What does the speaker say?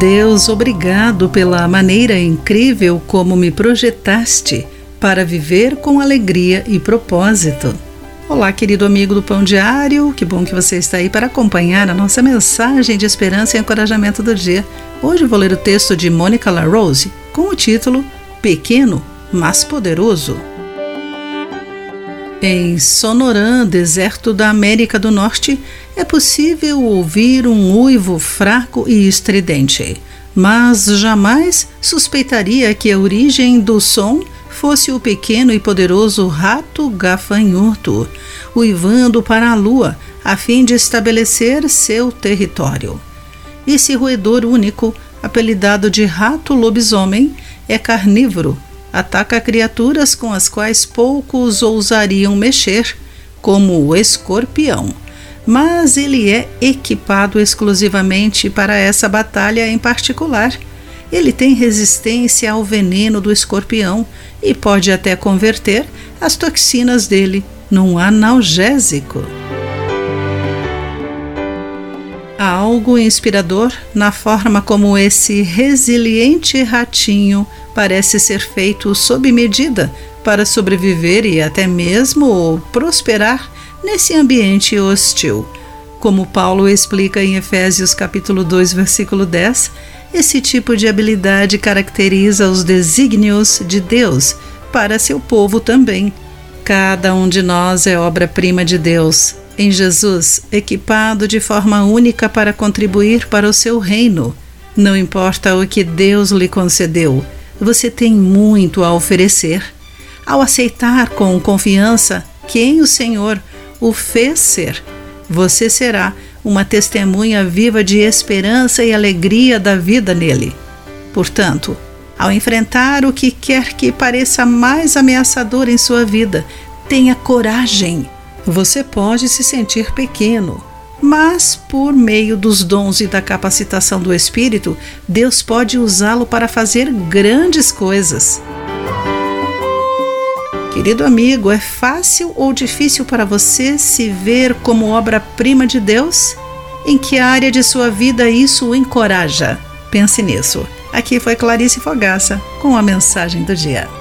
Deus, obrigado pela maneira incrível como me projetaste para viver com alegria e propósito. Olá, querido amigo do Pão Diário, que bom que você está aí para acompanhar a nossa mensagem de esperança e encorajamento do dia. Hoje vou ler o texto de Mônica LaRose com o título Pequeno, mas Poderoso. Em Sonoran, deserto da América do Norte, é possível ouvir um uivo fraco e estridente, mas jamais suspeitaria que a origem do som fosse o pequeno e poderoso rato gafanhoto, uivando para a lua a fim de estabelecer seu território. Esse roedor único, apelidado de rato lobisomem, é carnívoro ataca criaturas com as quais poucos ousariam mexer, como o escorpião. Mas ele é equipado exclusivamente para essa batalha em particular. Ele tem resistência ao veneno do escorpião e pode até converter as toxinas dele num analgésico. Há algo inspirador na forma como esse resiliente ratinho parece ser feito sob medida para sobreviver e até mesmo prosperar nesse ambiente hostil. Como Paulo explica em Efésios capítulo 2, versículo 10, esse tipo de habilidade caracteriza os desígnios de Deus para seu povo também. Cada um de nós é obra-prima de Deus, em Jesus, equipado de forma única para contribuir para o seu reino. Não importa o que Deus lhe concedeu, você tem muito a oferecer. Ao aceitar com confiança quem o Senhor o fez ser, você será uma testemunha viva de esperança e alegria da vida nele. Portanto, ao enfrentar o que quer que pareça mais ameaçador em sua vida, tenha coragem. Você pode se sentir pequeno, mas por meio dos dons e da capacitação do Espírito, Deus pode usá-lo para fazer grandes coisas. Querido amigo, é fácil ou difícil para você se ver como obra-prima de Deus? Em que área de sua vida isso o encoraja? Pense nisso. Aqui foi Clarice Fogaça com a mensagem do dia.